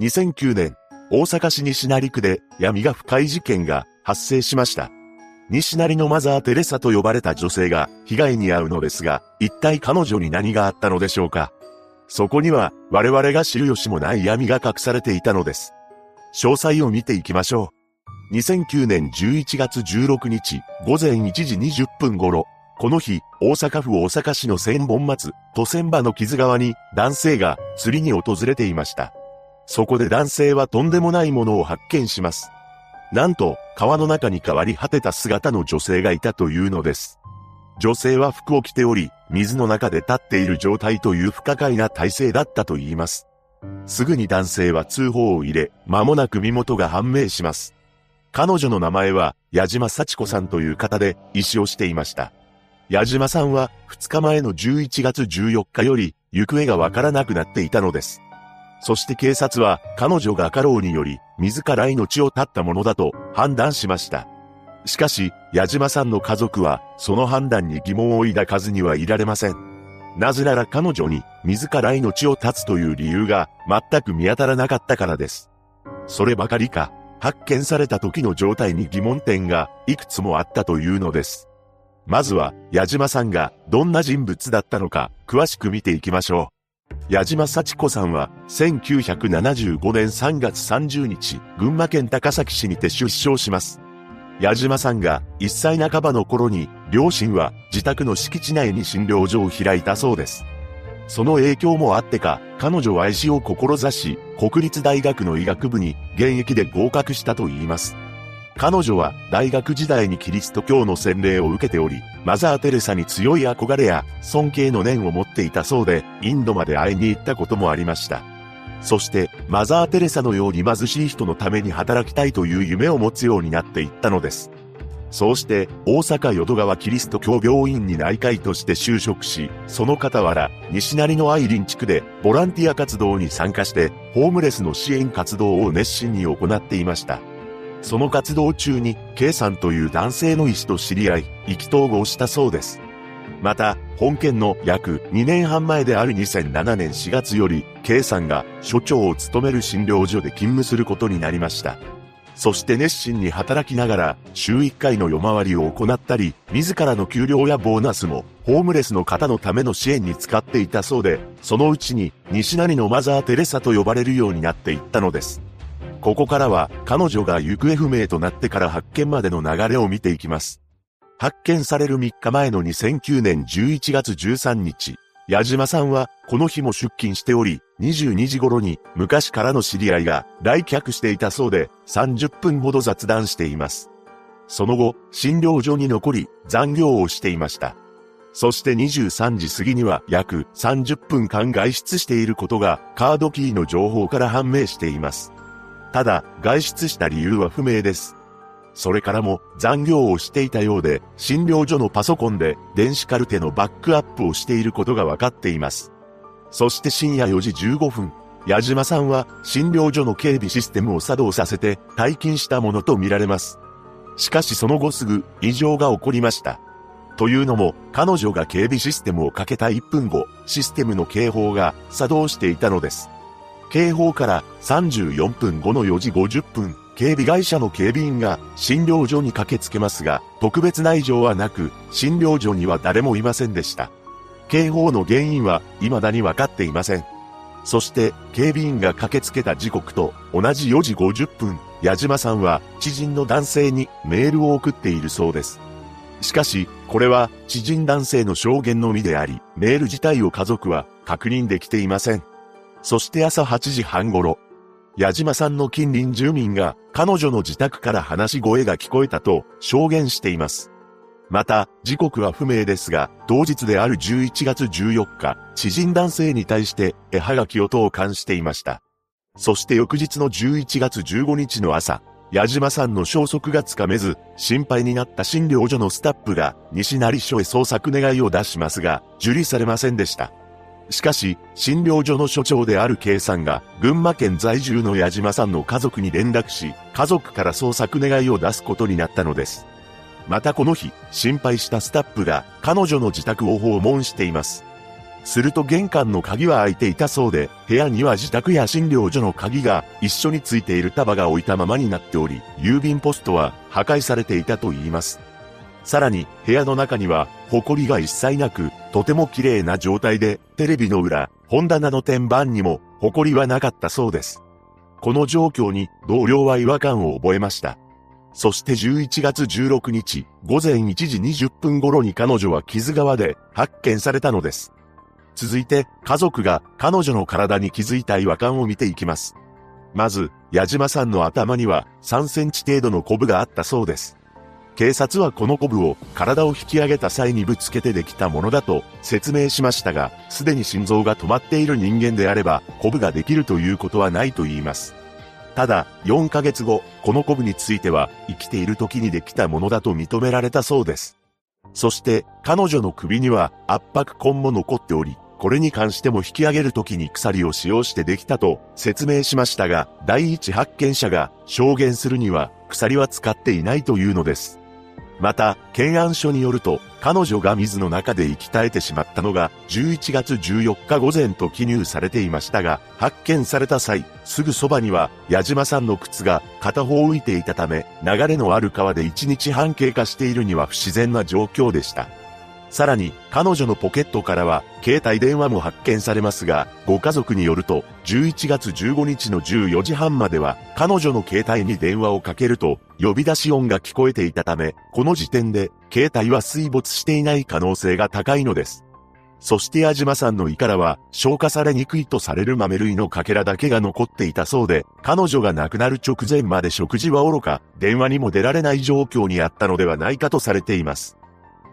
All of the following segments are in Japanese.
2009年、大阪市西成区で闇が深い事件が発生しました。西成のマザー・テレサと呼ばれた女性が被害に遭うのですが、一体彼女に何があったのでしょうかそこには我々が知る由もない闇が隠されていたのです。詳細を見ていきましょう。2009年11月16日午前1時20分頃、この日、大阪府大阪市の千本松、都千場の木津川に男性が釣りに訪れていました。そこで男性はとんでもないものを発見します。なんと、川の中に変わり果てた姿の女性がいたというのです。女性は服を着ており、水の中で立っている状態という不可解な体勢だったと言います。すぐに男性は通報を入れ、間もなく身元が判明します。彼女の名前は、矢島幸子さんという方で、医師をしていました。矢島さんは、2日前の11月14日より、行方がわからなくなっていたのです。そして警察は、彼女が過労により、自ら命を絶ったものだと判断しました。しかし、矢島さんの家族は、その判断に疑問を抱かずにはいられません。なぜなら彼女に、自ら命を絶つという理由が、全く見当たらなかったからです。そればかりか、発見された時の状態に疑問点が、いくつもあったというのです。まずは、矢島さんが、どんな人物だったのか、詳しく見ていきましょう。矢島幸子さんは、1975年3月30日、群馬県高崎市にて出生します。矢島さんが1歳半ばの頃に、両親は自宅の敷地内に診療所を開いたそうです。その影響もあってか、彼女は医師を志し、国立大学の医学部に現役で合格したと言います。彼女は大学時代にキリスト教の洗礼を受けており、マザー・テレサに強い憧れや尊敬の念を持っていたそうで、インドまで会いに行ったこともありました。そして、マザー・テレサのように貧しい人のために働きたいという夢を持つようになっていったのです。そうして、大阪淀川キリスト教病院に内科医として就職し、その傍ら、西成の愛林地区で、ボランティア活動に参加して、ホームレスの支援活動を熱心に行っていました。その活動中に、K さんという男性の医師と知り合い、意気投合したそうです。また、本件の約2年半前である2007年4月より、K さんが所長を務める診療所で勤務することになりました。そして熱心に働きながら、週1回の夜回りを行ったり、自らの給料やボーナスも、ホームレスの方のための支援に使っていたそうで、そのうちに、西成のマザー・テレサと呼ばれるようになっていったのです。ここからは、彼女が行方不明となってから発見までの流れを見ていきます。発見される3日前の2009年11月13日、矢島さんは、この日も出勤しており、22時頃に昔からの知り合いが来客していたそうで、30分ほど雑談しています。その後、診療所に残り、残業をしていました。そして23時過ぎには約30分間外出していることがカードキーの情報から判明しています。ただ、外出した理由は不明です。それからも残業をしていたようで、診療所のパソコンで電子カルテのバックアップをしていることが分かっています。そして深夜4時15分、矢島さんは診療所の警備システムを作動させて退勤したものとみられます。しかしその後すぐ異常が起こりました。というのも、彼女が警備システムをかけた1分後、システムの警報が作動していたのです。警報から34分後の4時50分、警備会社の警備員が診療所に駆けつけますが、特別な異常はなく、診療所には誰もいませんでした。警報の原因は未だに分かっていません。そして、警備員が駆けつけた時刻と同じ4時50分、矢島さんは知人の男性にメールを送っているそうです。しかし、これは知人男性の証言のみであり、メール自体を家族は確認できていません。そして朝8時半頃、矢島さんの近隣住民が彼女の自宅から話し声が聞こえたと証言しています。また、時刻は不明ですが、当日である11月14日、知人男性に対して絵はがきを投函していました。そして翌日の11月15日の朝、矢島さんの消息がつかめず、心配になった診療所のスタッフが西成署へ捜索願いを出しますが、受理されませんでした。しかし、診療所の所長である K さんが、群馬県在住の矢島さんの家族に連絡し、家族から捜索願いを出すことになったのです。またこの日、心配したスタッフが彼女の自宅を訪問しています。すると玄関の鍵は開いていたそうで、部屋には自宅や診療所の鍵が一緒についている束が置いたままになっており、郵便ポストは破壊されていたと言います。さらに、部屋の中には、埃が一切なく、とても綺麗な状態で、テレビの裏、本棚の天板にも、埃はなかったそうです。この状況に、同僚は違和感を覚えました。そして11月16日、午前1時20分頃に彼女は傷川で発見されたのです。続いて、家族が彼女の体に気づいた違和感を見ていきます。まず、矢島さんの頭には3センチ程度のコブがあったそうです。警察はこのコブを体を引き上げた際にぶつけてできたものだと説明しましたが、すでに心臓が止まっている人間であれば、コブができるということはないと言います。ただ、4ヶ月後、このコブについては、生きている時にできたものだと認められたそうです。そして、彼女の首には圧迫痕も残っており、これに関しても引き上げる時に鎖を使用してできたと説明しましたが、第一発見者が証言するには鎖は使っていないというのです。また、検案書によると、彼女が水の中で息絶えてしまったのが、11月14日午前と記入されていましたが、発見された際、すぐそばには、矢島さんの靴が片方浮いていたため、流れのある川で1日半経過しているには不自然な状況でした。さらに、彼女のポケットからは、携帯電話も発見されますが、ご家族によると、11月15日の14時半までは、彼女の携帯に電話をかけると、呼び出し音が聞こえていたため、この時点で、携帯は水没していない可能性が高いのです。そして矢島さんの胃からは消化されにくいとされる豆類のかけらだけが残っていたそうで、彼女が亡くなる直前まで食事は愚か、電話にも出られない状況にあったのではないかとされています。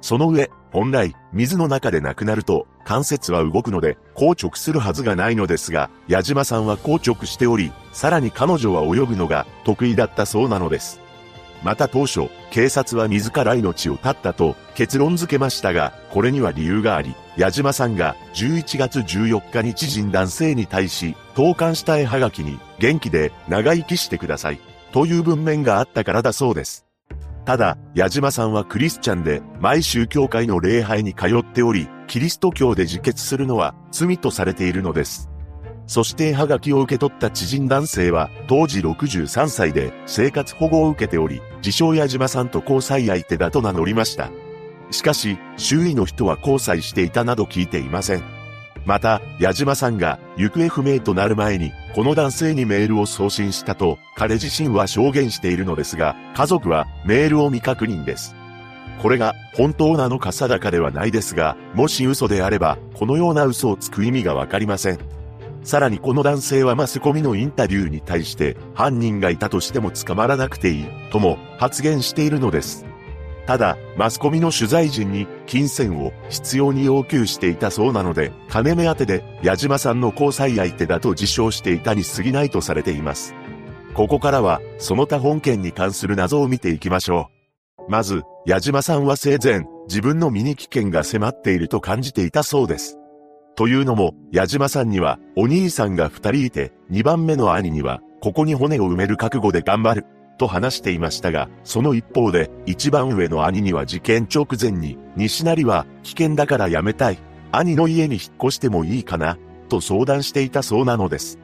その上、本来、水の中で亡くなると、関節は動くので、硬直するはずがないのですが、矢島さんは硬直しており、さらに彼女は泳ぐのが得意だったそうなのです。また当初、警察は自ら命を絶ったと結論付けましたが、これには理由があり、矢島さんが11月14日に知人男性に対し、投函した絵はがきに、元気で長生きしてください、という文面があったからだそうです。ただ、矢島さんはクリスチャンで、毎週教会の礼拝に通っており、キリスト教で自決するのは罪とされているのです。そしてハガキを受け取った知人男性は、当時63歳で生活保護を受けており、自称矢島さんと交際相手だと名乗りました。しかし、周囲の人は交際していたなど聞いていません。また、矢島さんが行方不明となる前に、この男性にメールを送信したと、彼自身は証言しているのですが、家族はメールを未確認です。これが本当なのか定かではないですが、もし嘘であれば、このような嘘をつく意味がわかりません。さらにこの男性はマスコミのインタビューに対して、犯人がいたとしても捕まらなくていい、とも発言しているのです。ただ、マスコミの取材陣に金銭を必要に要求していたそうなので、金目当てで矢島さんの交際相手だと自称していたに過ぎないとされています。ここからは、その他本件に関する謎を見ていきましょう。まず、矢島さんは生前、自分の身に危険が迫っていると感じていたそうです。というのも、矢島さんには、お兄さんが二人いて、二番目の兄には、ここに骨を埋める覚悟で頑張る、と話していましたが、その一方で、一番上の兄には事件直前に、西成は危険だからやめたい。兄の家に引っ越してもいいかなと相談していたそうなのです。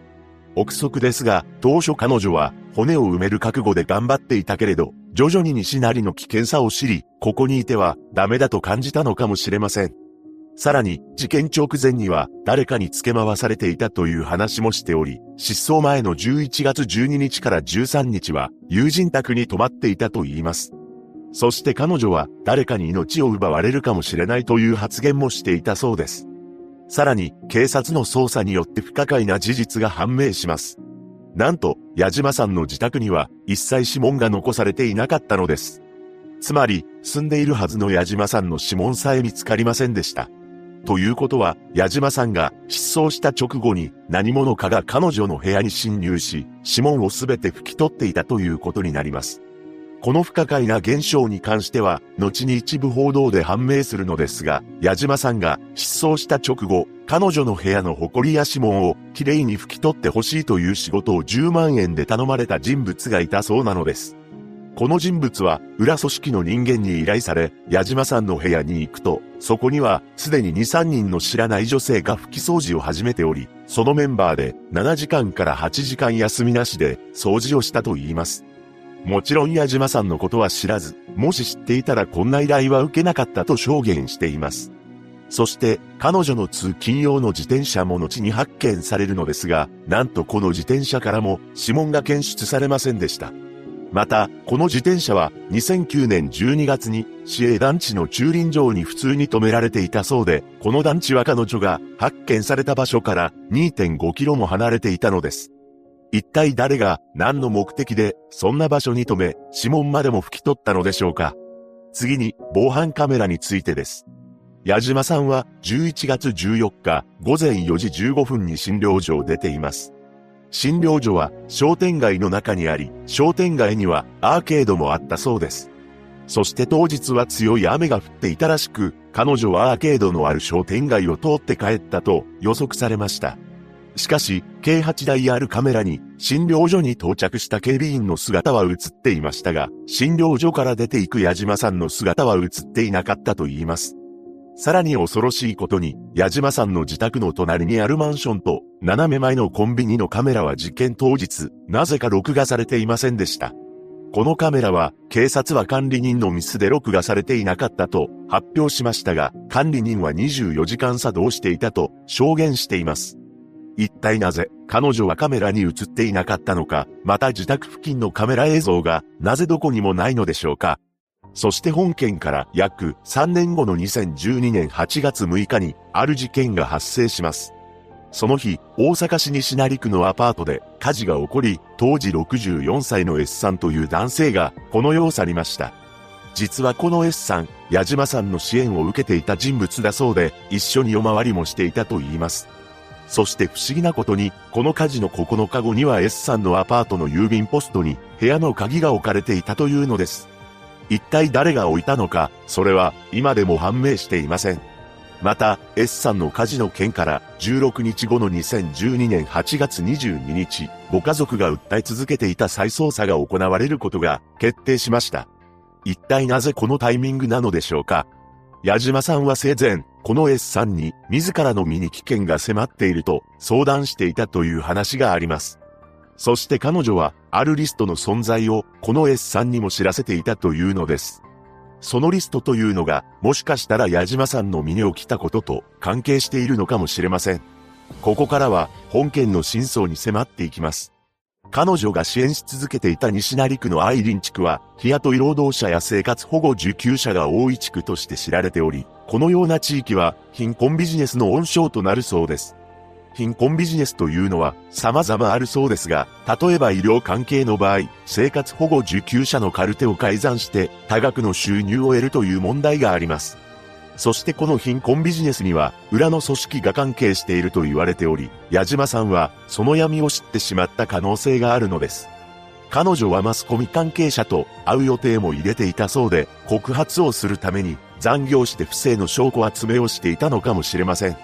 憶測ですが、当初彼女は骨を埋める覚悟で頑張っていたけれど、徐々に西成の危険さを知り、ここにいてはダメだと感じたのかもしれません。さらに、事件直前には誰かに付け回されていたという話もしており、失踪前の11月12日から13日は友人宅に泊まっていたと言います。そして彼女は誰かに命を奪われるかもしれないという発言もしていたそうです。さらに、警察の捜査によって不可解な事実が判明します。なんと、矢島さんの自宅には一切指紋が残されていなかったのです。つまり、住んでいるはずの矢島さんの指紋さえ見つかりませんでした。ということは、矢島さんが失踪した直後に何者かが彼女の部屋に侵入し、指紋をすべて拭き取っていたということになります。この不可解な現象に関しては、後に一部報道で判明するのですが、矢島さんが失踪した直後、彼女の部屋の埃や指紋をきれいに拭き取ってほしいという仕事を10万円で頼まれた人物がいたそうなのです。この人物は裏組織の人間に依頼され、矢島さんの部屋に行くと、そこにはすでに2、3人の知らない女性が拭き掃除を始めており、そのメンバーで7時間から8時間休みなしで掃除をしたと言います。もちろん矢島さんのことは知らず、もし知っていたらこんな依頼は受けなかったと証言しています。そして、彼女の通勤用の自転車も後に発見されるのですが、なんとこの自転車からも指紋が検出されませんでした。また、この自転車は2009年12月に市営団地の駐輪場に普通に止められていたそうで、この団地は彼女が発見された場所から2.5キロも離れていたのです。一体誰が何の目的でそんな場所に止め、指紋までも拭き取ったのでしょうか次に防犯カメラについてです。矢島さんは11月14日午前4時15分に診療所を出ています。診療所は商店街の中にあり、商店街にはアーケードもあったそうです。そして当日は強い雨が降っていたらしく、彼女はアーケードのある商店街を通って帰ったと予測されました。しかし、計8台あるカメラに診療所に到着した警備員の姿は映っていましたが、診療所から出ていく矢島さんの姿は映っていなかったと言います。さらに恐ろしいことに、矢島さんの自宅の隣にあるマンションと、斜め前のコンビニのカメラは事件当日、なぜか録画されていませんでした。このカメラは、警察は管理人のミスで録画されていなかったと発表しましたが、管理人は24時間作動していたと証言しています。一体なぜ、彼女はカメラに映っていなかったのか、また自宅付近のカメラ映像が、なぜどこにもないのでしょうか。そして本件から約3年後の2012年8月6日にある事件が発生します。その日、大阪市西成区のアパートで火事が起こり、当時64歳の S さんという男性がこの世を去りました。実はこの S さん、矢島さんの支援を受けていた人物だそうで、一緒にお回りもしていたと言います。そして不思議なことに、この火事の9日後には S さんのアパートの郵便ポストに部屋の鍵が置かれていたというのです。一体誰が置いたのか、それは今でも判明していません。また、S さんの火事の件から16日後の2012年8月22日、ご家族が訴え続けていた再捜査が行われることが決定しました。一体なぜこのタイミングなのでしょうか矢島さんは生前、この S さんに自らの身に危険が迫っていると相談していたという話があります。そして彼女は、あるリストの存在を、この S さんにも知らせていたというのです。そのリストというのが、もしかしたら矢島さんの身に起きたことと関係しているのかもしれません。ここからは、本件の真相に迫っていきます。彼女が支援し続けていた西成区のアイリン地区は、日雇い労働者や生活保護受給者が多い地区として知られており、このような地域は貧困ビジネスの温床となるそうです。貧困ビジネスというのは様々あるそうですが、例えば医療関係の場合、生活保護受給者のカルテを改ざんして多額の収入を得るという問題があります。そしてこの貧困ビジネスには裏の組織が関係していると言われており、矢島さんはその闇を知ってしまった可能性があるのです。彼女はマスコミ関係者と会う予定も入れていたそうで、告発をするために残業して不正の証拠集めをしていたのかもしれません。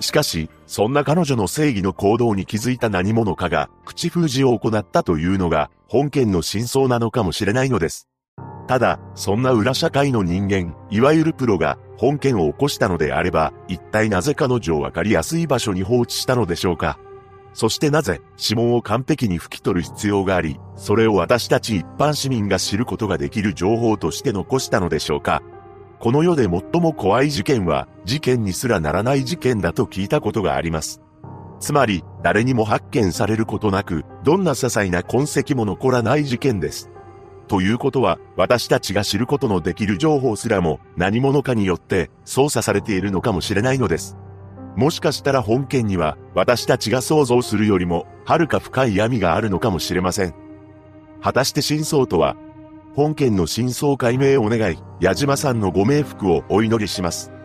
しかし、そんな彼女の正義の行動に気づいた何者かが口封じを行ったというのが本件の真相なのかもしれないのです。ただ、そんな裏社会の人間、いわゆるプロが本件を起こしたのであれば、一体なぜ彼女をわかりやすい場所に放置したのでしょうか。そしてなぜ指紋を完璧に拭き取る必要があり、それを私たち一般市民が知ることができる情報として残したのでしょうか。この世で最も怖い事件は、事件にすらならない事件だと聞いたことがあります。つまり、誰にも発見されることなく、どんな些細な痕跡も残らない事件です。ということは、私たちが知ることのできる情報すらも、何者かによって操作されているのかもしれないのです。もしかしたら本件には、私たちが想像するよりも、はるか深い闇があるのかもしれません。果たして真相とは本件の真相解明を願い、矢島さんのご冥福をお祈りします。